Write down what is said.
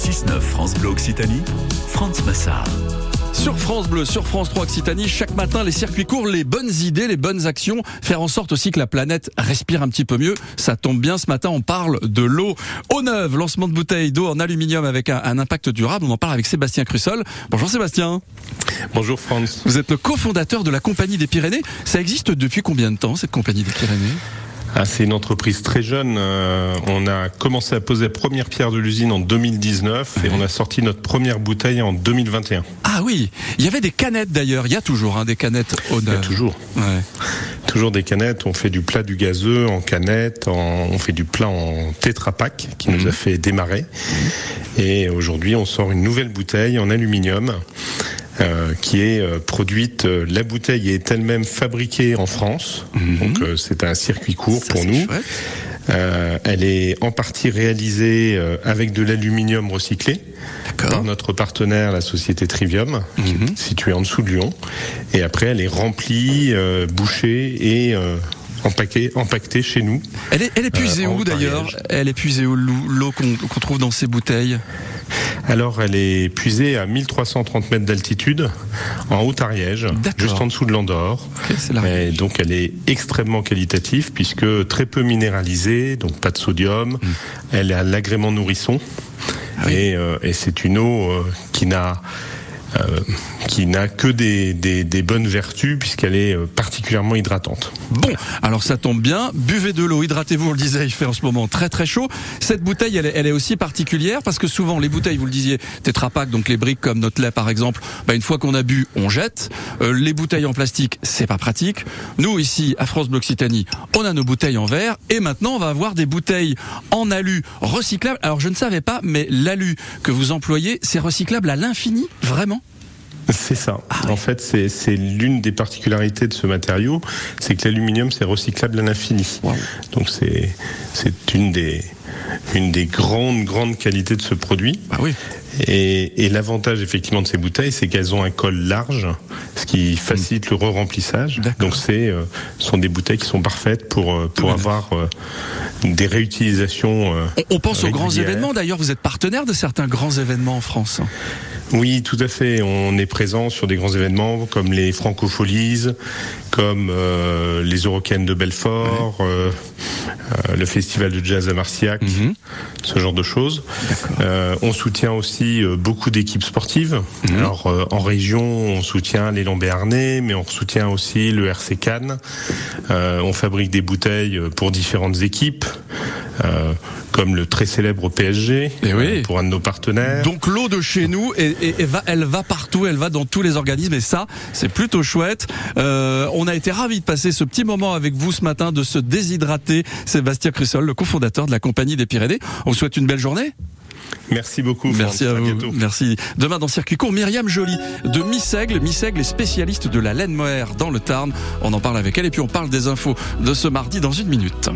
6-9 France Bleu Occitanie, France Massard. Sur France Bleu, sur France 3 Occitanie, chaque matin, les circuits courts, les bonnes idées, les bonnes actions, faire en sorte aussi que la planète respire un petit peu mieux. Ça tombe bien, ce matin, on parle de l'eau. Eau neuve, lancement de bouteilles d'eau en aluminium avec un, un, impact durable. On en parle avec Sébastien Crussol. Bonjour Sébastien. Bonjour France. Vous êtes le cofondateur de la Compagnie des Pyrénées. Ça existe depuis combien de temps, cette Compagnie des Pyrénées? Ah, c'est une entreprise très jeune. Euh, on a commencé à poser la première pierre de l'usine en 2019 et on a sorti notre première bouteille en 2021. Ah oui, il y avait des canettes d'ailleurs. Il y a toujours hein, des canettes au Il y a toujours. Ouais. Toujours des canettes. On fait du plat du gazeux en canette. on fait du plat en Tetra Pak qui nous a mhm. fait démarrer. Et aujourd'hui, on sort une nouvelle bouteille en aluminium euh, qui est euh, produite. Euh, la bouteille est elle-même fabriquée en France, mhm. donc c'est un circuit court pour nous. elle est en partie réalisée avec de l'aluminium recyclé par notre partenaire, la société Trivium, mhm. située en dessous de Lyon. Et après, elle est remplie, bouchée et empaquetée, empaquetée chez nous. Elle est, elle est puisée où d'ailleurs? Elle est puisée où l'eau qu'on trouve dans ces bouteilles? Alors, elle est puisée à 1330 mètres d'altitude, en Haute-Ariège, juste en dessous de l'Andorre. donc, elle est extrêmement qualitative puisque très peu minéralisée, donc pas de sodium. Hmm. Elle à l'agrément nourrisson. Ah et, euh, et c'est une eau euh, qui n'a euh, qui n'a que des, bonnes vertus puisqu'elle est euh, particulièrement hydratante. Bon, alors ça tombe bien, buvez de l'eau, hydratez-vous, on le disait, il fait en ce moment très très chaud. Cette bouteille, elle est, aussi particulière parce que souvent les bouteilles, vous le disiez, Tetra donc les briques comme notre lait par exemple, bah, une fois qu'on a bu, on jette. Euh, les bouteilles en plastique, c'est pas pratique. Nous ici, à France Bloxitanie, on a nos bouteilles en verre et maintenant on va avoir des bouteilles en alu recyclables. Alors je ne savais pas, mais l'alu que vous employez, c'est recyclable à l'infini, vraiment? C'est ça. Ah en fait, c'est l'une des particularités de ce matériau, c'est que l'aluminium c'est recyclable à l'infini. Donc c'est c'est une des une des grandes grandes qualités de ce produit. Ah oui. Et, et l'avantage effectivement de ces bouteilles, c'est qu'elles ont un col large, ce qui facilite le re-remplissage. Donc c'est euh, sont des bouteilles qui sont parfaites pour euh, pour avoir euh, des réutilisations. on, pense aux grands événements. D'ailleurs, vous êtes partenaire de certains grands événements en France. Oui, tout à fait. On est présent sur des grands événements comme les Francopholies, comme euh, les Eurocaines de Belfort, euh, euh, le Festival de jazz à Marciac, mhm. ce genre de choses. on soutient aussi beaucoup d'équipes sportives. Mhm. Alors en région, on soutient les Béarnais, mais on soutient aussi le RC Cannes. on fabrique des bouteilles pour différentes équipes comme le très célèbre PSG et eh oui. Euh, pour un de nos partenaires. Donc l'eau de chez nous, et, va, elle va partout, elle va dans tous les organismes et ça, c'est plutôt chouette. Euh, on a été ravis de passer ce petit moment avec vous ce matin, de se déshydrater. Sébastien Crussol, le cofondateur de la Compagnie des Pyrénées. On vous souhaite une belle journée. Merci beaucoup. Merci à, vous. Merci. Demain dans Circuit Court, Myriam Joly de Missègle. Missègle est spécialiste de la laine mohair dans le Tarn. On en parle avec elle et puis on parle des infos de ce mardi dans une minute.